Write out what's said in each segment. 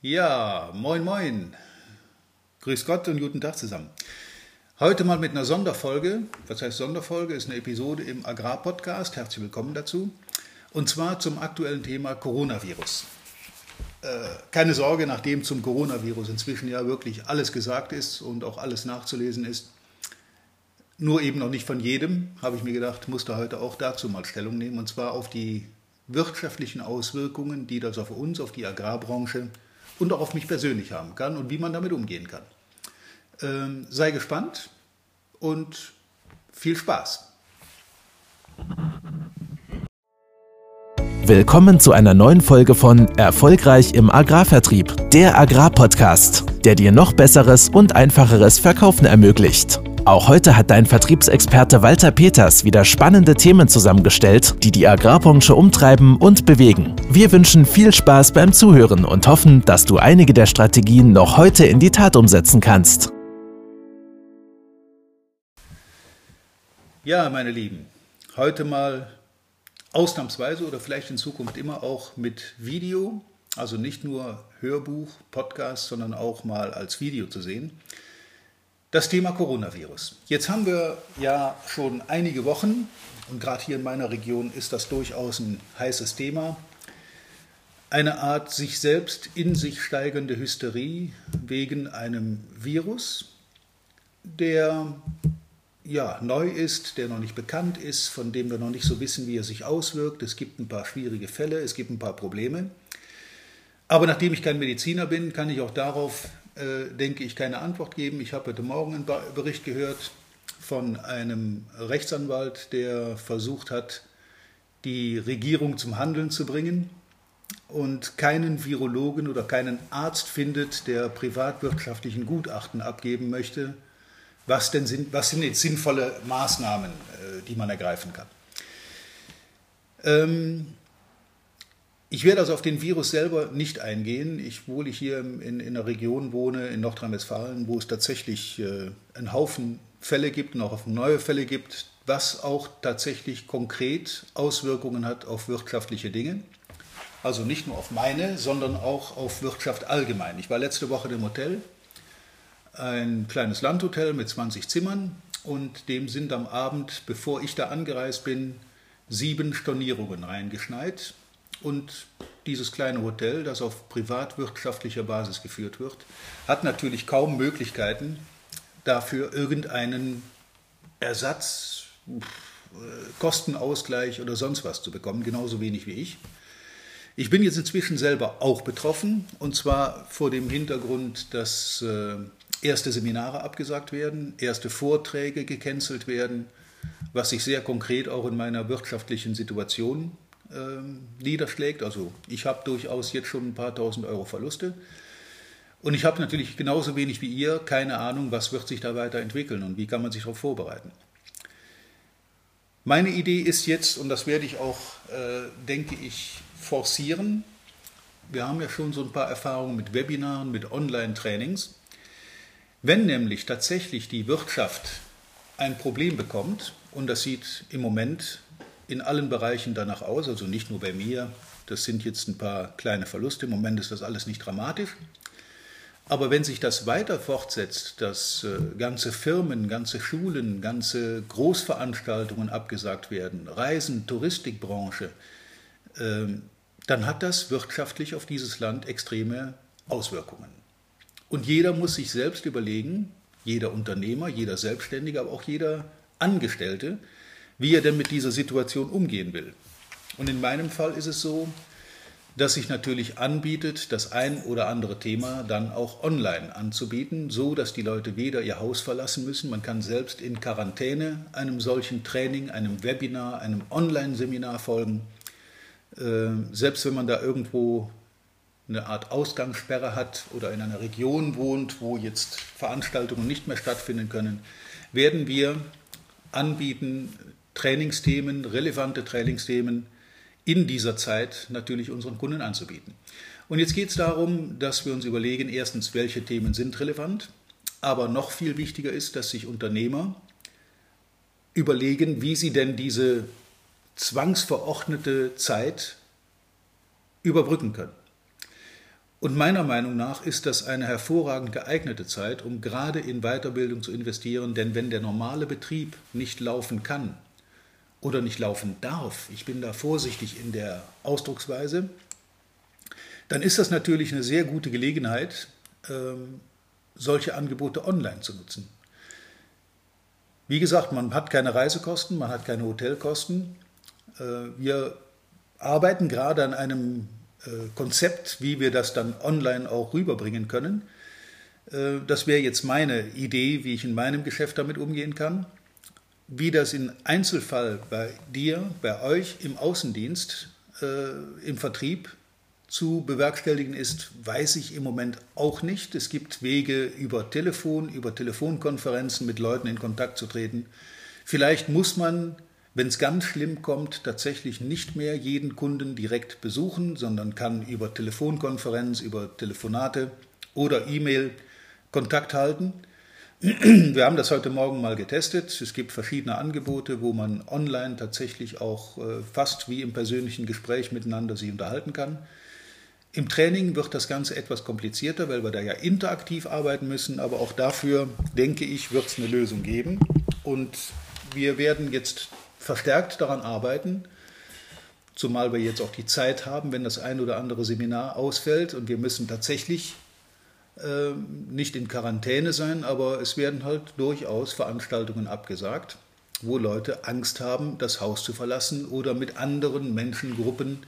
Ja, moin moin. Grüß Gott und guten Tag zusammen. Heute mal mit einer Sonderfolge. Was heißt Sonderfolge? Ist eine Episode im Agrarpodcast. Herzlich willkommen dazu. Und zwar zum aktuellen Thema Coronavirus. Äh, keine Sorge, nachdem zum Coronavirus inzwischen ja wirklich alles gesagt ist und auch alles nachzulesen ist, nur eben noch nicht von jedem, habe ich mir gedacht, muss da heute auch dazu mal Stellung nehmen, und zwar auf die wirtschaftlichen Auswirkungen, die das auf uns, auf die Agrarbranche und auch auf mich persönlich haben kann und wie man damit umgehen kann. Ähm, sei gespannt und viel Spaß. Willkommen zu einer neuen Folge von Erfolgreich im Agrarvertrieb, der Agrarpodcast, der dir noch besseres und einfacheres Verkaufen ermöglicht. Auch heute hat dein Vertriebsexperte Walter Peters wieder spannende Themen zusammengestellt, die die Agrarbranche umtreiben und bewegen. Wir wünschen viel Spaß beim Zuhören und hoffen, dass du einige der Strategien noch heute in die Tat umsetzen kannst. Ja, meine Lieben, heute mal ausnahmsweise oder vielleicht in Zukunft immer auch mit Video, also nicht nur Hörbuch, Podcast, sondern auch mal als Video zu sehen. Das Thema Coronavirus. Jetzt haben wir ja schon einige Wochen, und gerade hier in meiner Region ist das durchaus ein heißes Thema, eine Art sich selbst in sich steigende Hysterie wegen einem Virus, der ja, neu ist, der noch nicht bekannt ist, von dem wir noch nicht so wissen, wie er sich auswirkt. Es gibt ein paar schwierige Fälle, es gibt ein paar Probleme. Aber nachdem ich kein Mediziner bin, kann ich auch darauf denke ich, keine Antwort geben. Ich habe heute Morgen einen Bericht gehört von einem Rechtsanwalt, der versucht hat, die Regierung zum Handeln zu bringen und keinen Virologen oder keinen Arzt findet, der privatwirtschaftlichen Gutachten abgeben möchte, was, denn sind, was sind jetzt sinnvolle Maßnahmen, äh, die man ergreifen kann. Ähm, ich werde also auf den Virus selber nicht eingehen. Ich, obwohl ich hier in, in einer Region wohne, in Nordrhein-Westfalen, wo es tatsächlich äh, einen Haufen Fälle gibt und auch neue Fälle gibt, was auch tatsächlich konkret Auswirkungen hat auf wirtschaftliche Dinge. Also nicht nur auf meine, sondern auch auf Wirtschaft allgemein. Ich war letzte Woche im Hotel, ein kleines Landhotel mit 20 Zimmern und dem sind am Abend, bevor ich da angereist bin, sieben Stornierungen reingeschneit. Und dieses kleine Hotel, das auf privatwirtschaftlicher Basis geführt wird, hat natürlich kaum Möglichkeiten, dafür irgendeinen Ersatz, Kostenausgleich oder sonst was zu bekommen, genauso wenig wie ich. Ich bin jetzt inzwischen selber auch betroffen, und zwar vor dem Hintergrund, dass äh, erste Seminare abgesagt werden, erste Vorträge gecancelt werden, was sich sehr konkret auch in meiner wirtschaftlichen Situation niederschlägt. Also ich habe durchaus jetzt schon ein paar tausend Euro Verluste. Und ich habe natürlich genauso wenig wie ihr keine Ahnung, was wird sich da weiterentwickeln und wie kann man sich darauf vorbereiten. Meine Idee ist jetzt, und das werde ich auch, äh, denke ich, forcieren, wir haben ja schon so ein paar Erfahrungen mit Webinaren, mit Online-Trainings. Wenn nämlich tatsächlich die Wirtschaft ein Problem bekommt, und das sieht im Moment in allen Bereichen danach aus, also nicht nur bei mir. Das sind jetzt ein paar kleine Verluste. Im Moment ist das alles nicht dramatisch. Aber wenn sich das weiter fortsetzt, dass äh, ganze Firmen, ganze Schulen, ganze Großveranstaltungen abgesagt werden, Reisen, Touristikbranche, äh, dann hat das wirtschaftlich auf dieses Land extreme Auswirkungen. Und jeder muss sich selbst überlegen, jeder Unternehmer, jeder Selbstständige, aber auch jeder Angestellte, wie er denn mit dieser Situation umgehen will. Und in meinem Fall ist es so, dass sich natürlich anbietet, das ein oder andere Thema dann auch online anzubieten, so dass die Leute weder ihr Haus verlassen müssen, man kann selbst in Quarantäne einem solchen Training, einem Webinar, einem Online-Seminar folgen. Äh, selbst wenn man da irgendwo eine Art Ausgangssperre hat oder in einer Region wohnt, wo jetzt Veranstaltungen nicht mehr stattfinden können, werden wir anbieten, Trainingsthemen, relevante Trainingsthemen in dieser Zeit natürlich unseren Kunden anzubieten. Und jetzt geht es darum, dass wir uns überlegen, erstens, welche Themen sind relevant, aber noch viel wichtiger ist, dass sich Unternehmer überlegen, wie sie denn diese zwangsverordnete Zeit überbrücken können. Und meiner Meinung nach ist das eine hervorragend geeignete Zeit, um gerade in Weiterbildung zu investieren, denn wenn der normale Betrieb nicht laufen kann oder nicht laufen darf, ich bin da vorsichtig in der Ausdrucksweise, dann ist das natürlich eine sehr gute Gelegenheit, ähm, solche Angebote online zu nutzen. Wie gesagt, man hat keine Reisekosten, man hat keine Hotelkosten. Äh, wir arbeiten gerade an einem äh, Konzept, wie wir das dann online auch rüberbringen können. Äh, das wäre jetzt meine Idee, wie ich in meinem Geschäft damit umgehen kann. Wie das im Einzelfall bei dir, bei euch im Außendienst, im Vertrieb zu bewerkstelligen ist, weiß ich im Moment auch nicht. Es gibt Wege über Telefon, über Telefonkonferenzen mit Leuten in Kontakt zu treten. Vielleicht muss man, wenn es ganz schlimm kommt, tatsächlich nicht mehr jeden Kunden direkt besuchen, sondern kann über Telefonkonferenz, über Telefonate oder E-Mail Kontakt halten. Wir haben das heute Morgen mal getestet. Es gibt verschiedene Angebote, wo man online tatsächlich auch äh, fast wie im persönlichen Gespräch miteinander sich unterhalten kann. Im Training wird das Ganze etwas komplizierter, weil wir da ja interaktiv arbeiten müssen, aber auch dafür, denke ich, wird es eine Lösung geben. Und wir werden jetzt verstärkt daran arbeiten, zumal wir jetzt auch die Zeit haben, wenn das ein oder andere Seminar ausfällt und wir müssen tatsächlich äh, nicht in Quarantäne sein, aber es werden halt durchaus Veranstaltungen abgesagt, wo Leute Angst haben, das Haus zu verlassen oder mit anderen Menschengruppen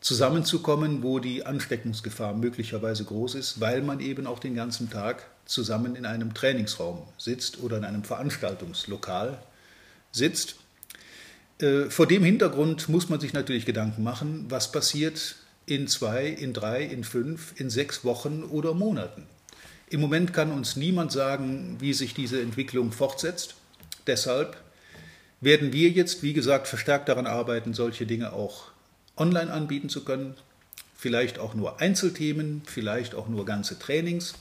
zusammenzukommen, wo die Ansteckungsgefahr möglicherweise groß ist, weil man eben auch den ganzen Tag zusammen in einem Trainingsraum sitzt oder in einem Veranstaltungslokal sitzt. Äh, vor dem Hintergrund muss man sich natürlich Gedanken machen, was passiert in zwei, in drei, in fünf, in sechs Wochen oder Monaten. Im Moment kann uns niemand sagen, wie sich diese Entwicklung fortsetzt. Deshalb werden wir jetzt, wie gesagt, verstärkt daran arbeiten, solche Dinge auch online anbieten zu können. Vielleicht auch nur Einzelthemen, vielleicht auch nur ganze Trainings.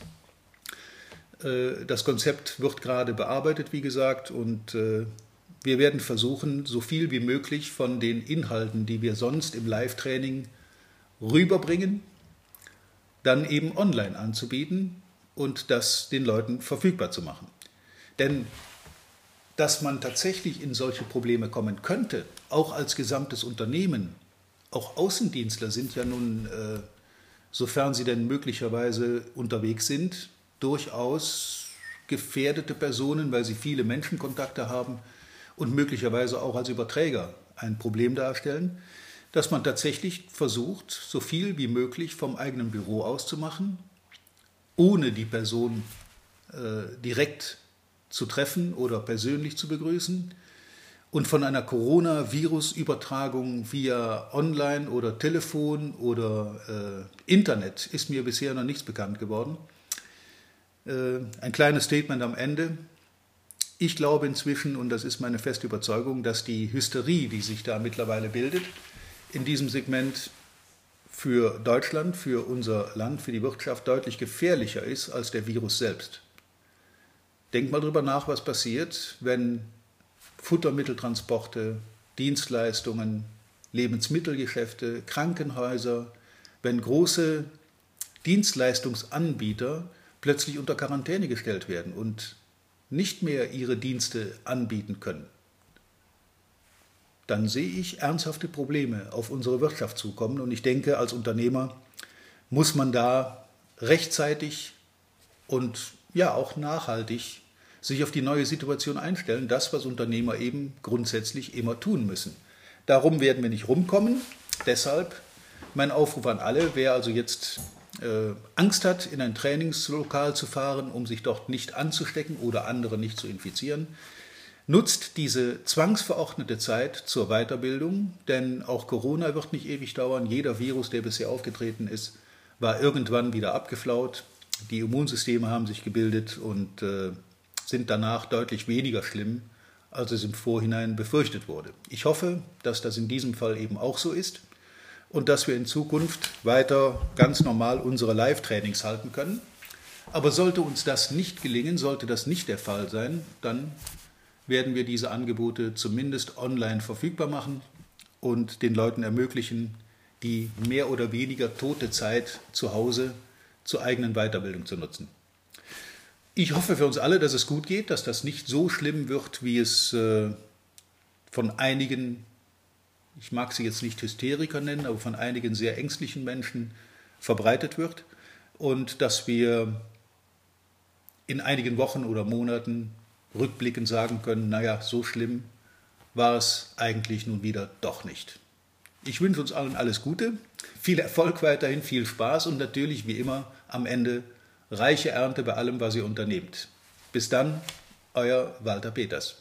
Äh, das Konzept wird gerade bearbeitet, wie gesagt, und äh, wir werden versuchen, so viel wie möglich von den Inhalten, die wir sonst im Live-Training rüberbringen, dann eben online anzubieten und das den Leuten verfügbar zu machen. Denn dass man tatsächlich in solche Probleme kommen könnte, auch als gesamtes Unternehmen, auch Außendienstler sind ja nun, äh, sofern sie denn möglicherweise unterwegs sind, durchaus gefährdete Personen, weil sie viele Menschenkontakte haben und möglicherweise auch als Überträger ein Problem darstellen, dass man tatsächlich versucht, so viel wie möglich vom eigenen Büro aus zu machen, ohne die Person äh, direkt zu treffen oder persönlich zu begrüßen, und von einer Coronavirus-Übertragung via Online oder Telefon oder äh, Internet ist mir bisher noch nichts bekannt geworden. Äh, ein kleines Statement am Ende. Ich glaube inzwischen, und das ist meine feste Überzeugung, dass die Hysterie, die sich da mittlerweile bildet, in diesem Segment für Deutschland, für unser Land, für die Wirtschaft deutlich gefährlicher ist als der Virus selbst. Denkt mal drüber nach, was passiert, wenn Futtermitteltransporte, Dienstleistungen, Lebensmittelgeschäfte, Krankenhäuser, wenn große Dienstleistungsanbieter plötzlich unter Quarantäne gestellt werden und nicht mehr ihre Dienste anbieten können, dann sehe ich ernsthafte Probleme auf unsere Wirtschaft zukommen. Und ich denke, als Unternehmer muss man da rechtzeitig und ja auch nachhaltig sich auf die neue Situation einstellen, das, was Unternehmer eben grundsätzlich immer tun müssen. Darum werden wir nicht rumkommen. Deshalb mein Aufruf an alle, wer also jetzt äh, Angst hat, in ein Trainingslokal zu fahren, um sich dort nicht anzustecken oder andere nicht zu infizieren, nutzt diese zwangsverordnete Zeit zur Weiterbildung, denn auch Corona wird nicht ewig dauern. Jeder Virus, der bisher aufgetreten ist, war irgendwann wieder abgeflaut. Die Immunsysteme haben sich gebildet und äh, sind danach deutlich weniger schlimm, als es im Vorhinein befürchtet wurde. Ich hoffe, dass das in diesem Fall eben auch so ist und dass wir in Zukunft weiter ganz normal unsere Live-Trainings halten können. Aber sollte uns das nicht gelingen, sollte das nicht der Fall sein, dann werden wir diese Angebote zumindest online verfügbar machen und den Leuten ermöglichen, die mehr oder weniger tote Zeit zu Hause zur eigenen Weiterbildung zu nutzen. Ich hoffe für uns alle, dass es gut geht, dass das nicht so schlimm wird, wie es äh, von einigen, ich mag sie jetzt nicht Hysteriker nennen, aber von einigen sehr ängstlichen Menschen verbreitet wird und dass wir in einigen Wochen oder Monaten rückblickend sagen können, naja, so schlimm war es eigentlich nun wieder doch nicht. Ich wünsche uns allen alles Gute, viel Erfolg weiterhin, viel Spaß und natürlich wie immer am Ende reiche Ernte bei allem, was ihr unternehmt. Bis dann, euer Walter Peters.